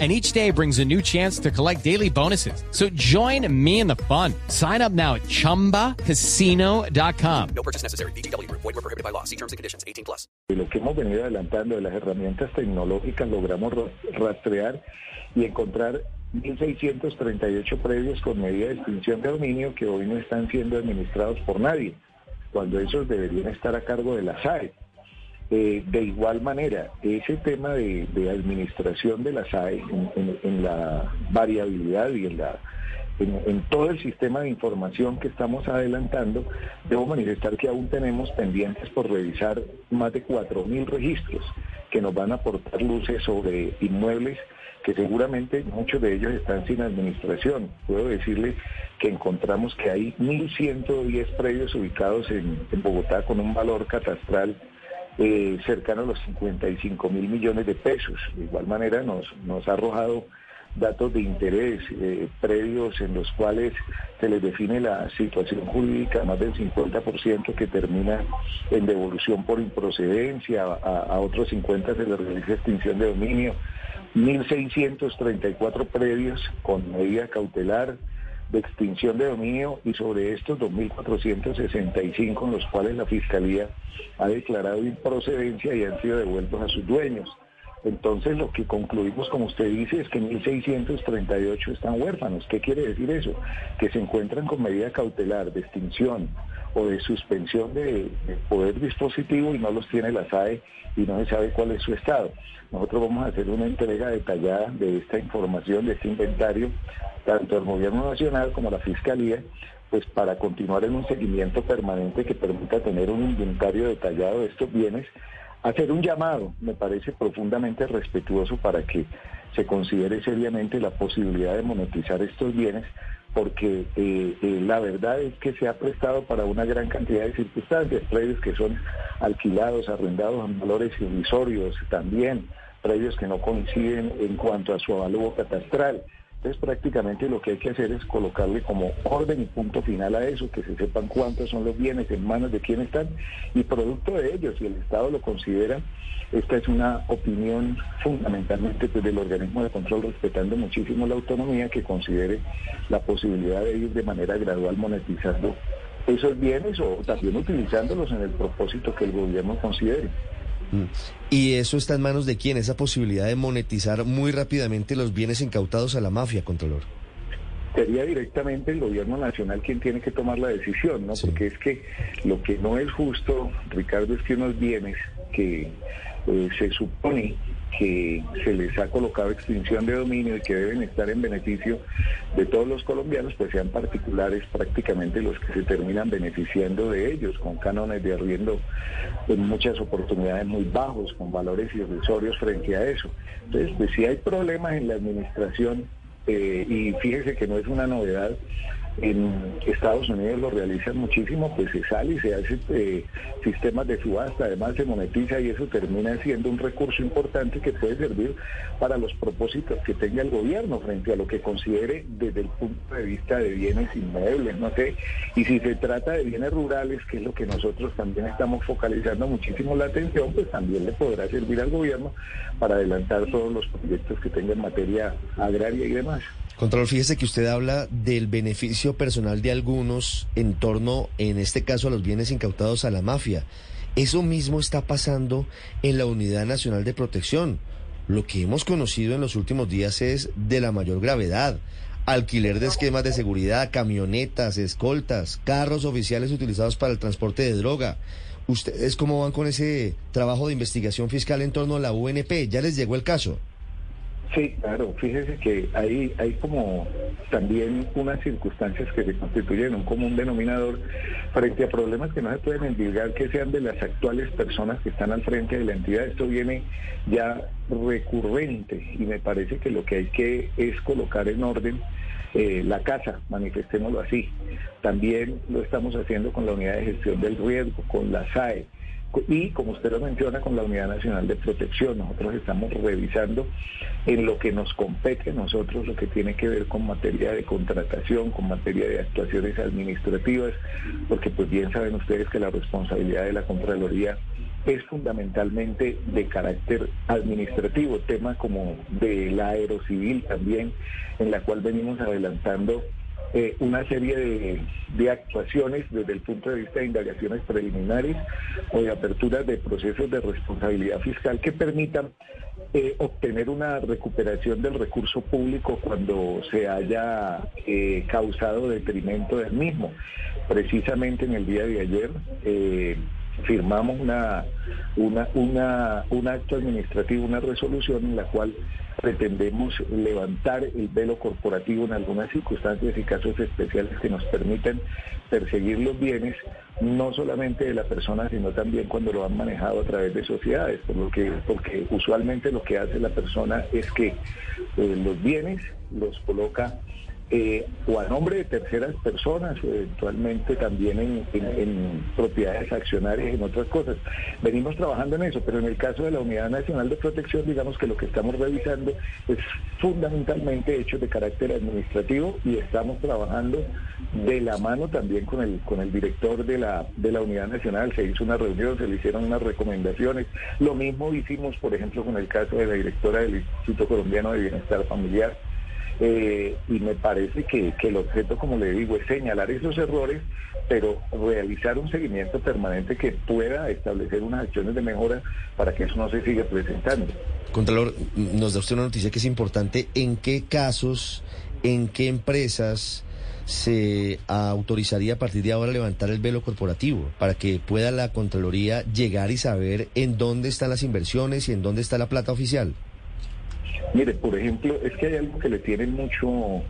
And each day brings a new chance to collect daily bonuses. So join me in the fun. Sign up now at chumbacasino.com. No purchase necessary. BGW. Void were prohibited by law. See terms and conditions. 18 plus. Lo que hemos venido adelantando de las herramientas tecnológicas, logramos ra- rastrear y encontrar 1.638 predios con medida de extinción de dominio que hoy no están siendo administrados por nadie, cuando esos deberían estar a cargo de la SAE. Eh, de igual manera, ese tema de, administración de la SAE en, la variabilidad y en, la, en, en todo el sistema de información que estamos adelantando, debo manifestar que aún tenemos pendientes por revisar más de 4.000 registros que nos van a aportar luces sobre inmuebles que seguramente muchos de ellos están sin administración. Puedo decirle que encontramos que hay 1.110 predios ubicados en Bogotá con un valor catastral eh, cercano a los 55 mil millones de pesos. De igual manera nos, nos ha arrojado datos de interés, eh, predios en los cuales se les define la situación jurídica, más del 50% que termina en devolución por improcedencia, a, a otros 50 se les realiza extinción de dominio, 1.634 predios con medida cautelar de extinción de dominio y sobre estos 2.465 en los cuales la Fiscalía ha declarado improcedencia y han sido devueltos a sus dueños. Entonces lo que concluimos, como usted dice, es que 1.638 están huérfanos. ¿Qué quiere decir eso? Que se encuentran con medida cautelar de extinción o de suspensión de, de poder dispositivo y no los tiene la SAE y no se sabe cuál es su estado. Nosotros vamos a hacer una entrega detallada de esta información, de este inventario, tanto al Gobierno Nacional como la Fiscalía, pues para continuar en un seguimiento permanente que permita tener un inventario detallado de estos bienes hacer un llamado, me parece profundamente respetuoso para que se considere seriamente la posibilidad de monetizar estos bienes, porque eh, eh, la verdad es que se ha prestado para una gran cantidad de circunstancias, predios que son alquilados, arrendados a valores irrisorios también, predios que no coinciden en cuanto a su avalúo catastral. Entonces prácticamente lo que hay que hacer es colocarle como orden y punto final a eso, que se sepan cuántos son los bienes, en manos de quién están y producto de ellos, si el Estado lo considera, esta es una opinión fundamentalmente pues, del organismo de control respetando muchísimo la autonomía que considere la posibilidad de ir de manera gradual monetizando esos bienes o también utilizándolos en el propósito que el gobierno considere. ¿Y eso está en manos de quién? Esa posibilidad de monetizar muy rápidamente los bienes incautados a la mafia, Contralor. Sería directamente el gobierno nacional quien tiene que tomar la decisión, ¿no? Sí. Porque es que lo que no es justo, Ricardo, es que unos bienes que eh, se supone que se les ha colocado extinción de dominio y que deben estar en beneficio de todos los colombianos, pues sean particulares prácticamente los que se terminan beneficiando de ellos, con cánones de arriendo en muchas oportunidades muy bajos, con valores irrisorios frente a eso. Entonces, pues si hay problemas en la administración, eh, y fíjese que no es una novedad, en Estados Unidos lo realizan muchísimo, pues se sale y se hace eh, sistemas de subasta, además se monetiza y eso termina siendo un recurso importante que puede servir para los propósitos que tenga el gobierno frente a lo que considere desde el punto de vista de bienes inmuebles, no sé, y si se trata de bienes rurales, que es lo que nosotros también estamos focalizando muchísimo la atención, pues también le podrá servir al gobierno para adelantar todos los proyectos que tenga en materia agraria y demás. Contralor, fíjese que usted habla del beneficio personal de algunos en torno, en este caso, a los bienes incautados a la mafia. Eso mismo está pasando en la Unidad Nacional de Protección. Lo que hemos conocido en los últimos días es de la mayor gravedad. Alquiler de esquemas de seguridad, camionetas, escoltas, carros oficiales utilizados para el transporte de droga. ¿Ustedes cómo van con ese trabajo de investigación fiscal en torno a la UNP? ¿Ya les llegó el caso? Sí, claro, fíjese que hay, hay como también unas circunstancias que se constituyen un común denominador frente a problemas que no se pueden endilgar que sean de las actuales personas que están al frente de la entidad. Esto viene ya recurrente y me parece que lo que hay que es colocar en orden eh, la casa, manifestémoslo así. También lo estamos haciendo con la unidad de gestión del riesgo, con la SAE y, como usted lo menciona, con la Unidad Nacional de Protección. Nosotros estamos revisando en lo que nos compete nosotros, lo que tiene que ver con materia de contratación, con materia de actuaciones administrativas, porque pues bien saben ustedes que la responsabilidad de la Contraloría es fundamentalmente de carácter administrativo, tema como de la aerocivil también, en la cual venimos adelantando eh, una serie de, actuaciones desde el punto de vista de indagaciones preliminares o de aperturas de procesos de responsabilidad fiscal que permitan eh, obtener una recuperación del recurso público cuando se haya eh, causado detrimento del mismo. Precisamente en el día de ayer firmamos una, una, una, un acto administrativo, una resolución en la cual pretendemos levantar el velo corporativo en algunas circunstancias y casos especiales que nos permiten perseguir los bienes, no solamente de la persona, sino también cuando lo han manejado a través de sociedades, por lo que, porque usualmente lo que hace la persona es que eh, los bienes los coloca eh, o a nombre de terceras personas, eventualmente también en, propiedades accionarias, en otras cosas. Venimos trabajando en eso, pero en el caso de la Unidad Nacional de Protección, digamos que lo que estamos revisando es fundamentalmente hechos de carácter administrativo y estamos trabajando de la mano también con el, con el director de la, de la Unidad Nacional. Se hizo una reunión, se le hicieron unas recomendaciones. Lo mismo hicimos, por ejemplo, con el caso de la directora del Instituto Colombiano de Bienestar Familiar eh, y me parece que, el objeto, como le digo, es señalar esos errores, pero realizar un seguimiento permanente que pueda establecer unas acciones de mejora para que eso no se siga presentando. Contralor, nos da usted una noticia que es importante. ¿En qué casos, en qué empresas se autorizaría a partir de ahora levantar el velo corporativo para que pueda la Contraloría llegar y saber en dónde están las inversiones y en dónde está la plata oficial? Mire, por ejemplo, es que hay algo que le tiene mucho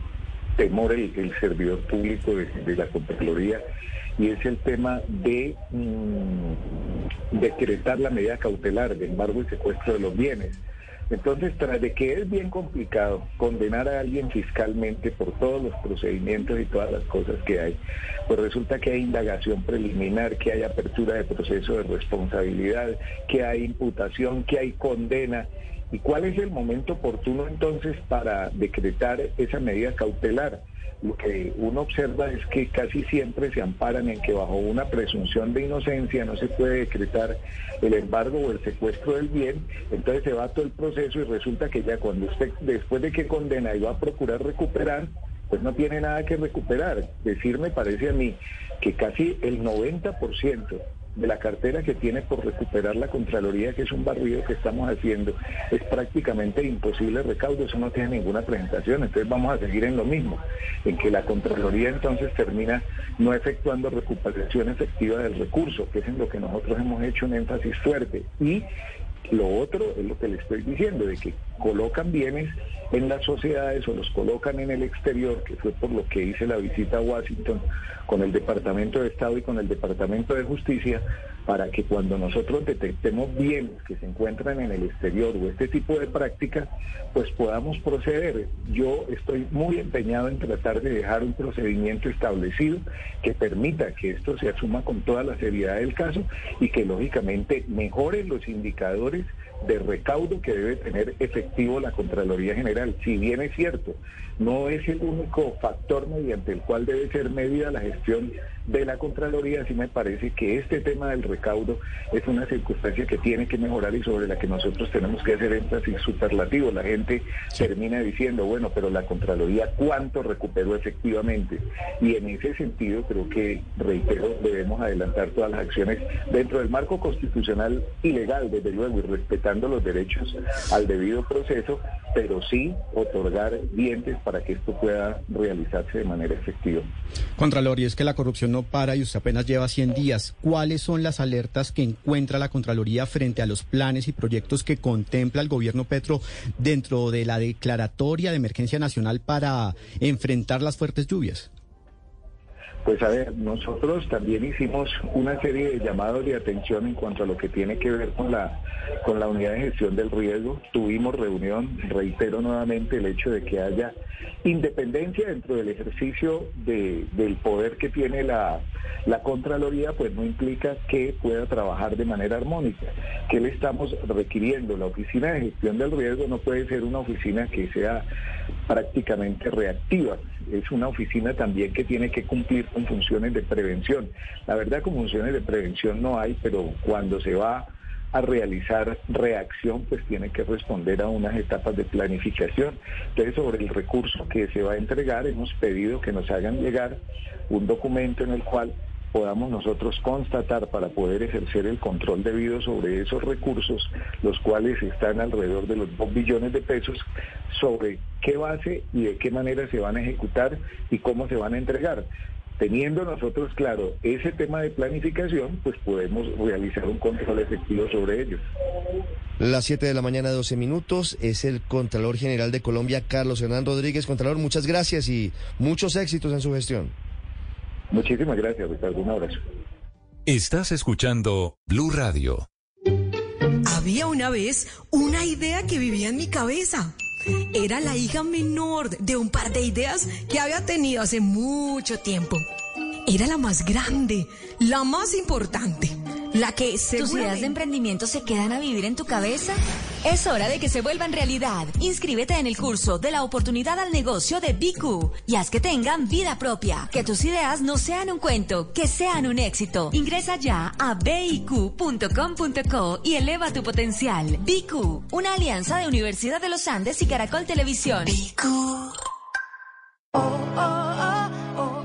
temor el, servidor público de, la Contraloría y es el tema de mm, decretar la medida cautelar de embargo y secuestro de los bienes. Entonces, tras de que es bien complicado condenar a alguien fiscalmente por todos los procedimientos y todas las cosas que hay, pues resulta que hay indagación preliminar, que hay apertura de proceso de responsabilidad, que hay imputación, que hay condena ¿Y cuál es el momento oportuno entonces para decretar esa medida cautelar? Lo que uno observa es que casi siempre se amparan en que bajo una presunción de inocencia no se puede decretar el embargo o el secuestro del bien, entonces se va todo el proceso y resulta que ya cuando usted, después de que condena y va a procurar recuperar, pues no tiene nada que recuperar. Decir me parece a mí que casi el 90% de la cartera que tiene por recuperar la Contraloría, que es un barrido que estamos haciendo, es prácticamente imposible recaudo, eso no tiene ninguna presentación, entonces vamos a seguir en lo mismo, en que la Contraloría entonces termina no efectuando recuperación efectiva del recurso, que es en lo que nosotros hemos hecho un énfasis fuerte, y lo otro es lo que le estoy diciendo, de que colocan bienes en las sociedades o los colocan en el exterior, que fue por lo que hice la visita a Washington con el Departamento de Estado y con el Departamento de Justicia, para que cuando nosotros detectemos bienes que se encuentran en el exterior o este tipo de prácticas, pues podamos proceder. Yo estoy muy empeñado en tratar de dejar un procedimiento establecido que permita que esto se asuma con toda la seriedad del caso y que lógicamente mejore los indicadores de recaudo que debe tener efectivo la Contraloría General. Si bien es cierto, no es el único factor mediante el cual debe ser medida la gestión de la Contraloría, sí me parece que este tema del recaudo es una circunstancia que tiene que mejorar y sobre la que nosotros tenemos que hacer énfasis superlativo. La gente termina diciendo, bueno, pero la Contraloría cuánto recuperó efectivamente. Y en ese sentido creo que, reitero, debemos adelantar todas las acciones dentro del marco constitucional y legal, desde luego, y respetando los derechos al debido proceso, pero sí otorgar dientes para que esto pueda realizarse de manera efectiva. Contralor, y es que la corrupción no para y usted apenas lleva 100 días. ¿Cuáles son las alertas que encuentra la Contraloría frente a los planes y proyectos que contempla el gobierno Petro dentro de la declaratoria de emergencia nacional para enfrentar las fuertes lluvias? Pues a ver, nosotros también hicimos una serie de llamados de atención en cuanto a lo que tiene que ver con la, con la unidad de gestión del riesgo. Tuvimos reunión, reitero nuevamente el hecho de que haya independencia dentro del ejercicio de, del poder que tiene la, la Contraloría, pues no implica que pueda trabajar de manera armónica. ¿Qué le estamos requiriendo? La oficina de gestión del riesgo no puede ser una oficina que sea prácticamente reactiva. Es una oficina también que tiene que cumplir con funciones de prevención. La verdad, con funciones de prevención no hay, pero cuando se va a realizar reacción, pues tiene que responder a unas etapas de planificación. Entonces, sobre el recurso que se va a entregar, hemos pedido que nos hagan llegar un documento en el cual podamos nosotros constatar para poder ejercer el control debido sobre esos recursos, los cuales están alrededor de los 2 billones de pesos, sobre qué base y de qué manera se van a ejecutar y cómo se van a entregar. Teniendo nosotros claro ese tema de planificación, pues podemos realizar un control efectivo sobre ello. Las 7 de la mañana, 12 minutos, es el Contralor General de Colombia, Carlos Hernán Rodríguez. Contralor, muchas gracias y muchos éxitos en su gestión. Muchísimas gracias, Ricardo. Un abrazo. Estás escuchando Blue Radio. Había una vez una idea que vivía en mi cabeza. Era la hija menor de un par de ideas que había tenido hace mucho tiempo. Era la más grande, la más importante, la que ¿Tus ideas de emprendimiento se quedan a vivir en tu cabeza? Es hora de que se vuelvan realidad. Inscríbete en el curso de la oportunidad al negocio de BQ y haz que tengan vida propia. Que tus ideas no sean un cuento, que sean un éxito. Ingresa ya a biq.com.co y eleva tu potencial. BQ, una alianza de Universidad de los Andes y Caracol Televisión.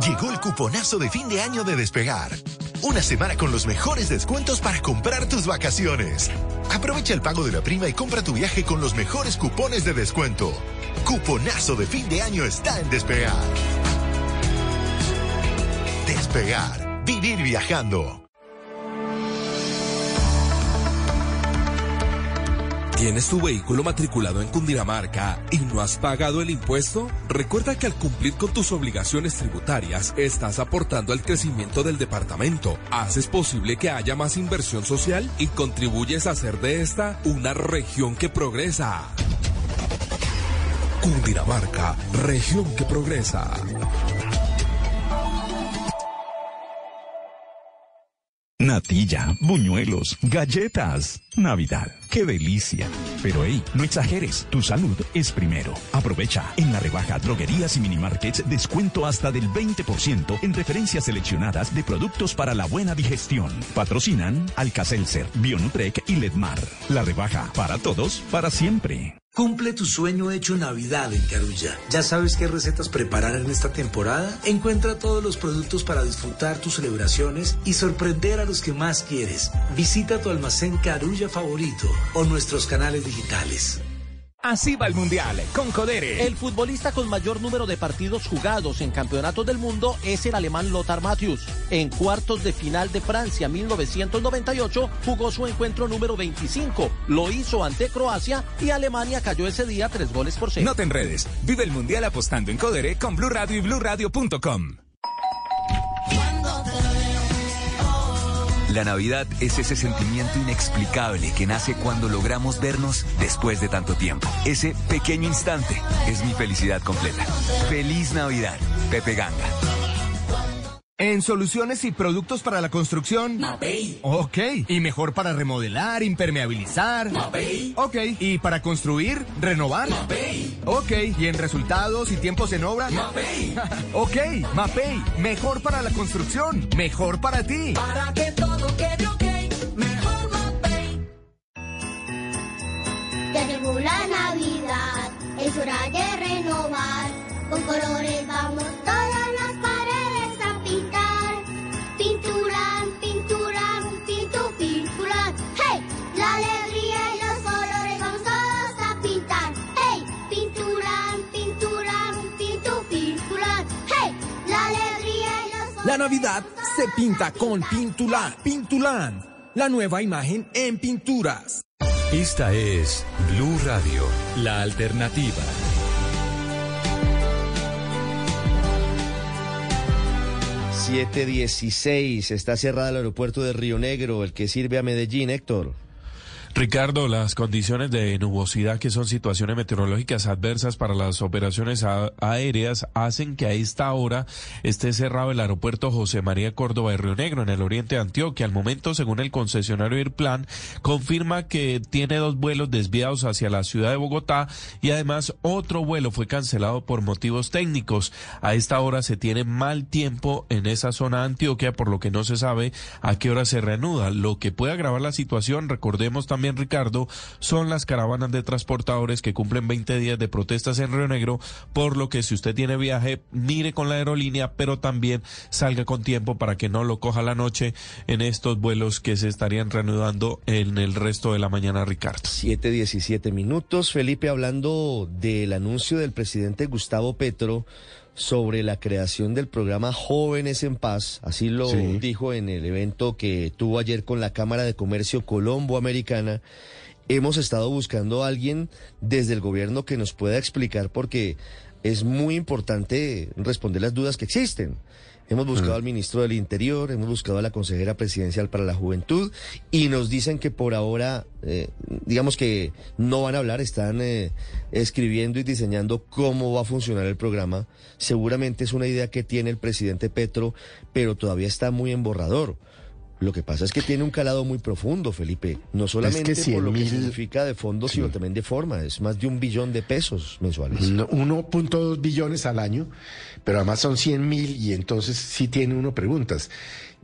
Llegó el cuponazo de fin de año de Despegar. Una semana con los mejores descuentos para comprar tus vacaciones. Aprovecha el pago de la prima y compra tu viaje con los mejores cupones de descuento. Cuponazo de fin de año está en Despegar. Despegar. Vivir viajando. ¿Tienes tu vehículo matriculado en Cundinamarca y no has pagado el impuesto? Recuerda que al cumplir con tus obligaciones tributarias, estás aportando al crecimiento del departamento, haces posible que haya más inversión social y contribuyes a hacer de esta una región que progresa. Cundinamarca, región que progresa. Natilla, buñuelos, galletas. Navidad. ¡Qué delicia! Pero hey, no exageres, tu salud es primero. Aprovecha en la rebaja Droguerías y Minimarkets descuento hasta del 20% en referencias seleccionadas de productos para la buena digestión. Patrocinan Alcacelser, Bionutrec y Ledmar. La rebaja para todos, para siempre. Cumple tu sueño hecho Navidad en Carulla. ¿Ya sabes qué recetas preparar en esta temporada? Encuentra todos los productos para disfrutar tus celebraciones y sorprender a los que más quieres. Visita tu almacén Carulla favorito o nuestros canales digitales. Así va el Mundial con Codere. El futbolista con mayor número de partidos jugados en campeonatos del mundo es el alemán Lothar Matthäus. En cuartos de final de Francia 1998 jugó su encuentro número 25. Lo hizo ante Croacia y Alemania cayó ese día tres goles por cero. No te enredes. Vive el Mundial apostando en Codere con Blue Radio y BlueRadio.com. La Navidad es ese sentimiento inexplicable que nace cuando logramos vernos después de tanto tiempo. Ese pequeño instante es mi felicidad completa. Feliz Navidad, Pepe Ganga. En soluciones y productos para la construcción. Mapei. Ok. Y mejor para remodelar, impermeabilizar. Mapei. Ok. Y para construir, renovar. Mapei. Ok. Y en resultados y tiempos en obra. Mapei. ok. Mapei. Mejor para la construcción. Mejor para ti. Para que todo Navidad se pinta con Pintulán. Pintulán, la nueva imagen en pinturas. Esta es Blue Radio, la alternativa. 716, está cerrado el aeropuerto de Río Negro, el que sirve a Medellín, Héctor. Ricardo, las condiciones de nubosidad, que son situaciones meteorológicas adversas para las operaciones aéreas, hacen que a esta hora esté cerrado el aeropuerto José María Córdoba de Río Negro, en el oriente de Antioquia. Al momento, según el concesionario Airplan, confirma que tiene dos vuelos desviados hacia la ciudad de Bogotá y además otro vuelo fue cancelado por motivos técnicos. A esta hora se tiene mal tiempo en esa zona de Antioquia, por lo que no se sabe a qué hora se reanuda. Lo que puede agravar la situación, recordemos también también, Ricardo, son las caravanas de transportadores que cumplen 20 días de protestas en Río Negro, por lo que si usted tiene viaje, mire con la aerolínea, pero también salga con tiempo para que no lo coja la noche en estos vuelos que se estarían reanudando en el resto de la mañana, Ricardo. 7.17 minutos. Felipe, hablando del anuncio del presidente Gustavo Petro sobre la creación del programa Jóvenes en Paz, así lo dijo en el evento que tuvo ayer con la Cámara de Comercio Colombo Americana. Hemos estado buscando a alguien desde el gobierno que nos pueda explicar porque es muy importante responder las dudas que existen. Hemos buscado mm. al ministro del Interior, hemos buscado a la consejera presidencial para la juventud y nos dicen que por ahora, eh, digamos que no van a hablar, están eh, escribiendo y diseñando cómo va a funcionar el programa. Seguramente es una idea que tiene el presidente Petro, pero todavía está muy en borrador. Lo que pasa es que tiene un calado muy profundo, Felipe. No solamente por lo que significa de fondo, sino también de forma. Es más de un billón de pesos mensuales. 1.2 billones al año, pero además son 100 mil y entonces sí tiene uno preguntas.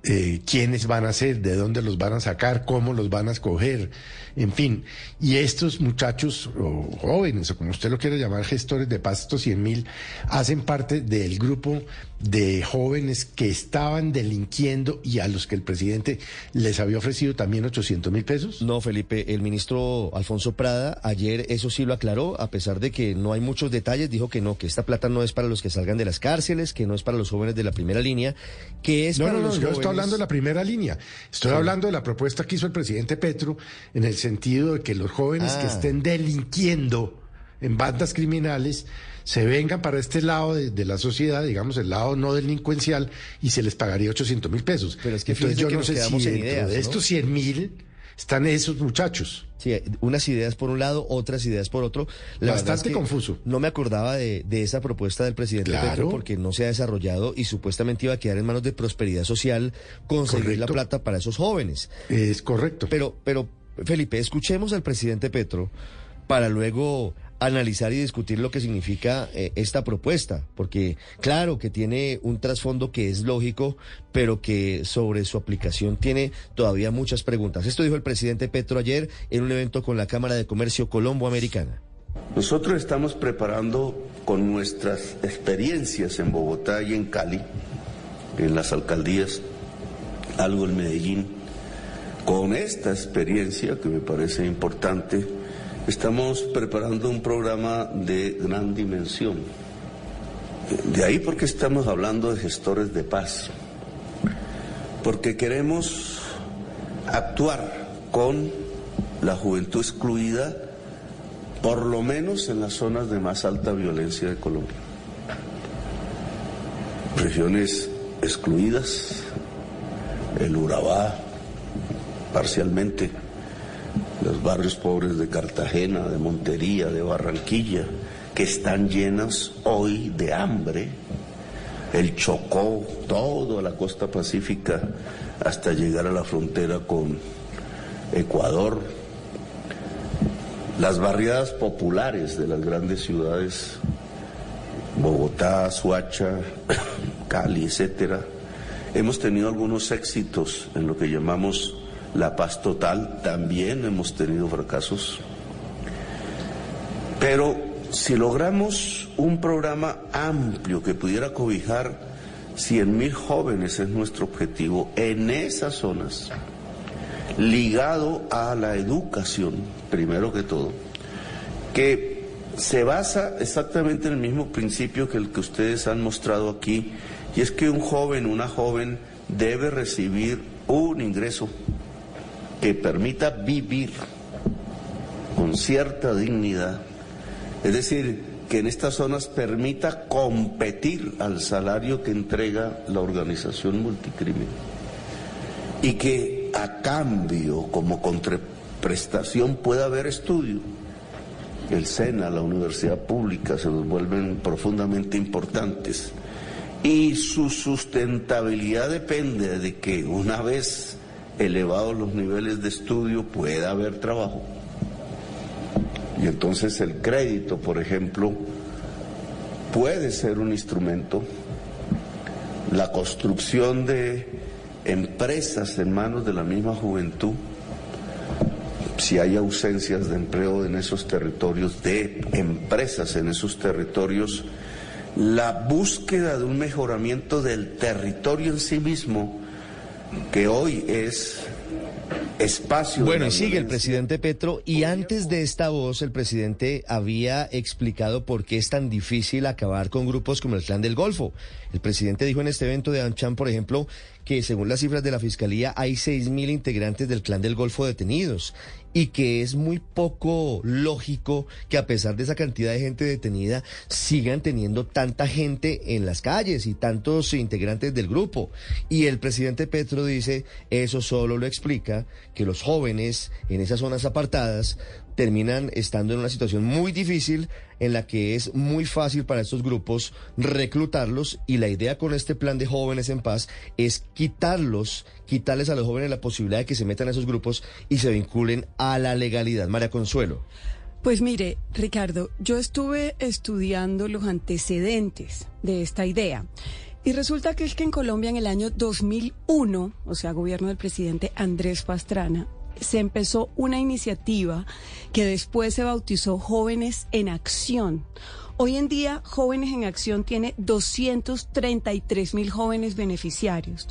Eh, quiénes van a ser, de dónde los van a sacar, cómo los van a escoger, en fin. Y estos muchachos, o jóvenes, o como usted lo quiere llamar, gestores de paz, estos 100 mil, hacen parte del grupo de jóvenes que estaban delinquiendo y a los que el presidente les había ofrecido también 800 mil pesos? No, Felipe, el ministro Alfonso Prada ayer eso sí lo aclaró, a pesar de que no hay muchos detalles, dijo que no, que esta plata no es para los que salgan de las cárceles, que no es para los jóvenes de la primera línea, que es no, para no, no, yo estoy hablando de la primera línea, estoy hablando de la propuesta que hizo el presidente Petro en el sentido de que los jóvenes que Ah. estén delinquiendo en bandas criminales se vengan para este lado de, de la sociedad, digamos, el lado no delincuencial, y se les pagaría 800 mil pesos. Pero es que Entonces yo que no sé si en dentro ideas, de ¿no? estos 100 mil están esos muchachos. Sí, unas ideas por un lado, otras ideas por otro. La Bastante es que confuso. No me acordaba de, de esa propuesta del presidente Claro. Petro porque no se ha desarrollado y supuestamente iba a quedar en manos de prosperidad social conseguir la plata para esos jóvenes. Es correcto. Pero, pero, Felipe, escuchemos al presidente Petro para luego analizar y discutir lo que significa eh, esta propuesta, porque claro que tiene un trasfondo que es lógico, pero que sobre su aplicación tiene todavía muchas preguntas. Esto dijo el presidente Petro ayer en un evento con la Cámara de Comercio Colombo Americana. Nosotros estamos preparando con nuestras experiencias en Bogotá y en Cali, en las alcaldías, algo en Medellín. Con esta experiencia, que me parece importante, estamos preparando un programa de gran dimensión. De ahí porque estamos hablando de gestores de paz. Porque queremos actuar con la juventud excluida por lo menos en las zonas de más alta violencia de Colombia. Regiones excluidas, el Urabá, parcialmente, los barrios pobres de Cartagena, de Montería, de Barranquilla, que están llenas hoy de hambre, el Chocó, toda la costa pacífica, hasta llegar a la frontera con Ecuador, las barriadas populares de las grandes ciudades, Bogotá, Suacha, Cali, etcétera, hemos tenido algunos éxitos en lo que llamamos la paz total, también hemos tenido fracasos. Pero si logramos un programa amplio que pudiera cobijar 100 mil jóvenes es nuestro objetivo en esas zonas, ligado a la educación, primero que todo, que se basa exactamente en el mismo principio que el que ustedes han mostrado aquí, y es que un joven, una joven, debe recibir un ingreso que permita vivir con cierta dignidad, es decir, que en estas zonas permita competir al salario que entrega la organización multicrimen y que a cambio, como contraprestación, pueda haber estudio. El SENA, la universidad pública, se nos vuelven profundamente importantes. Y su sustentabilidad depende de que una vez elevados los niveles de estudio pueda haber trabajo. Y entonces el crédito, por ejemplo, puede ser un instrumento. La construcción de empresas en manos de la misma juventud, si hay ausencias de empleo en esos territorios, de empresas en esos territorios, la búsqueda de un mejoramiento del territorio en sí mismo, que hoy es espacio. Bueno, y sigue el presidente Petro y antes de esta voz el presidente había explicado por qué es tan difícil acabar con grupos como el Clan del Golfo. El presidente dijo en este evento de Anchan, por ejemplo, que según las cifras de la Fiscalía hay 6.000 integrantes del Clan del Golfo detenidos y que es muy poco lógico que a pesar de esa cantidad de gente detenida sigan teniendo tanta gente en las calles y tantos integrantes del grupo. Y el presidente Petro dice, eso solo lo explica que los jóvenes en esas zonas apartadas terminan estando en una situación muy difícil en la que es muy fácil para estos grupos reclutarlos y la idea con este plan de jóvenes en paz es quitarlos, quitarles a los jóvenes la posibilidad de que se metan a esos grupos y se vinculen a la legalidad. María Consuelo. Pues mire, Ricardo, yo estuve estudiando los antecedentes de esta idea. Y resulta que es que en Colombia en el año 2001, o sea, gobierno del presidente Andrés Pastrana, se empezó una iniciativa que después se bautizó Jóvenes en Acción. Hoy en día, Jóvenes en Acción tiene 233 mil jóvenes beneficiarios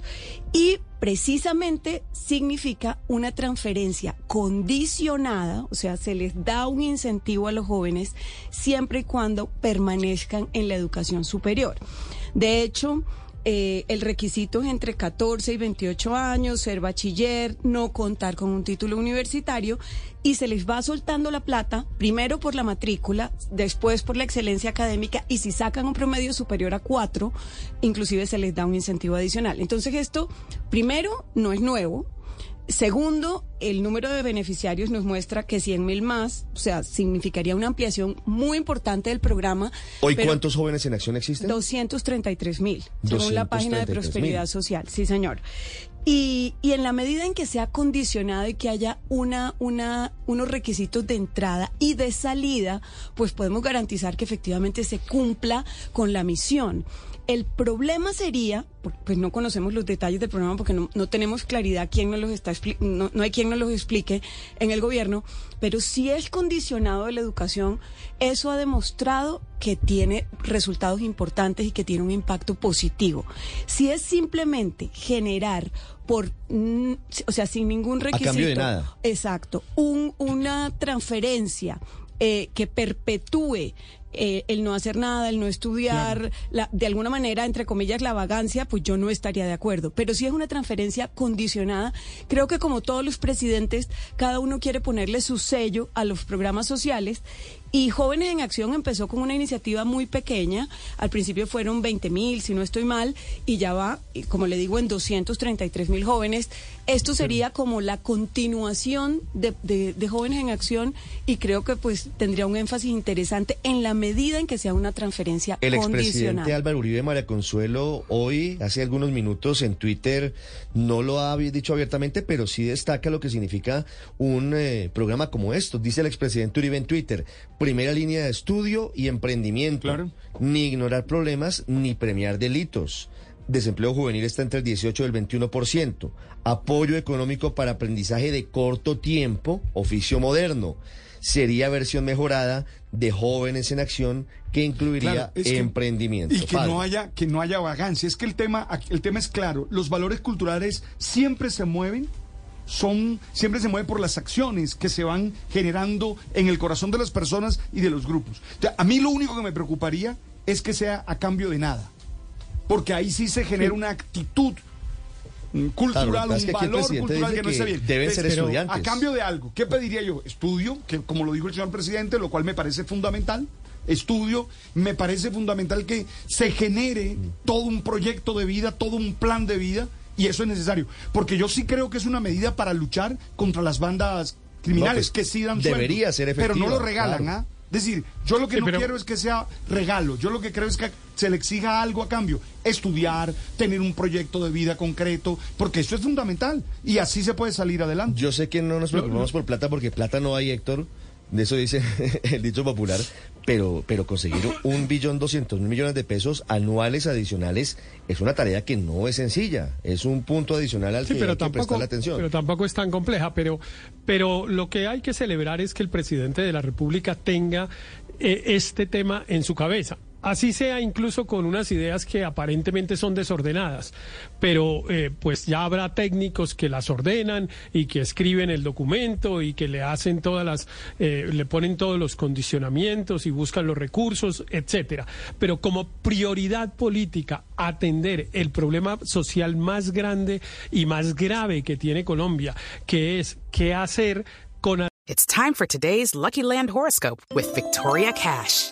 y precisamente significa una transferencia condicionada, o sea, se les da un incentivo a los jóvenes siempre y cuando permanezcan en la educación superior. De hecho, eh, el requisito es entre 14 y 28 años, ser bachiller, no contar con un título universitario y se les va soltando la plata, primero por la matrícula, después por la excelencia académica y si sacan un promedio superior a 4, inclusive se les da un incentivo adicional. Entonces esto, primero, no es nuevo, Segundo, el número de beneficiarios nos muestra que 100 mil más, o sea, significaría una ampliación muy importante del programa. ¿Hoy cuántos jóvenes en acción existen? 233 mil, según la página de 233.000. Prosperidad Social, sí señor. Y, y en la medida en que sea condicionado y que haya una, una, unos requisitos de entrada y de salida, pues podemos garantizar que efectivamente se cumpla con la misión. El problema sería, pues no conocemos los detalles del programa porque no, no tenemos claridad quién nos los está no, no hay quien nos los explique en el gobierno, pero si es condicionado de la educación, eso ha demostrado que tiene resultados importantes y que tiene un impacto positivo. Si es simplemente generar por, mm, o sea, sin ningún requisito. cambio de nada. Exacto. Un, una transferencia eh, que perpetúe eh, el no hacer nada, el no estudiar, la- de alguna manera, entre comillas, la vagancia, pues yo no estaría de acuerdo. Pero si es una transferencia condicionada, creo que como todos los presidentes, cada uno quiere ponerle su sello a los programas sociales. Y Jóvenes en Acción empezó con una iniciativa muy pequeña. Al principio fueron 20 mil, si no estoy mal, y ya va, como le digo, en 233 mil jóvenes. Esto sería como la continuación de, de- de Jóvenes en Acción y creo que pues tendría un énfasis interesante en la medida en que sea una transferencia El expresidente. Álvaro Uribe María Consuelo hoy, hace algunos minutos en Twitter, no lo ha dicho abiertamente, pero sí destaca lo que significa un eh, programa como esto. Dice el expresidente Uribe en Twitter, primera línea de estudio y emprendimiento. Ni ignorar problemas ni premiar delitos. Desempleo juvenil está entre el 18 y el 21%. Apoyo económico para aprendizaje de corto tiempo, oficio moderno. Sería versión mejorada de jóvenes en acción que incluiría Claro, es que- emprendimiento. Y que Padre. no haya que no haya vagancia. Es que el tema el tema es claro. Los valores culturales siempre se mueven. Son, siempre se mueven por las acciones que se van generando en el corazón de las personas y de los grupos. O sea, a mí lo único que me preocuparía es que sea a cambio de nada. Porque ahí sí se genera una actitud cultural, Claro, pasa es un que valor cultural que no está bien. deben ser Pero estudiantes. A cambio de algo, ¿qué pediría yo? Estudio, que como lo dijo el señor presidente, lo cual me parece fundamental. estudio, me parece fundamental que se genere todo un proyecto de vida, todo un plan de vida, y eso es necesario. Porque yo sí creo que es una medida para luchar contra las bandas criminales No, pues, que sí dan debería ser Pero no lo regalan, claro. ¿ah? Es decir, yo lo que Sí, no pero- quiero es que sea regalo. Yo lo que creo es que se le exija algo a cambio. Estudiar, tener un proyecto de vida concreto, porque eso es fundamental. Y así se puede salir adelante. Yo sé que no nos preocupamos por plata porque plata no hay, Héctor. De eso dice el dicho popular. Pero, pero conseguir un billón doscientos mil millones de pesos anuales adicionales es una tarea que no es sencilla. Es un punto adicional al Sí, que pero hay que tampoco, prestarle atención. pero tampoco es tan compleja. Pero, pero lo que hay que celebrar es que el presidente de la República tenga eh, este tema en su cabeza. Así sea incluso con unas ideas que aparentemente son desordenadas, pero eh, pues ya habrá técnicos que las ordenan y que escriben el documento y que le hacen todas las, eh, le ponen todos los condicionamientos y buscan los recursos, etcétera. Pero como prioridad política atender el problema social más grande y más grave que tiene Colombia, que es qué hacer con It's time for today's Lucky Land horoscope with Victoria Cash.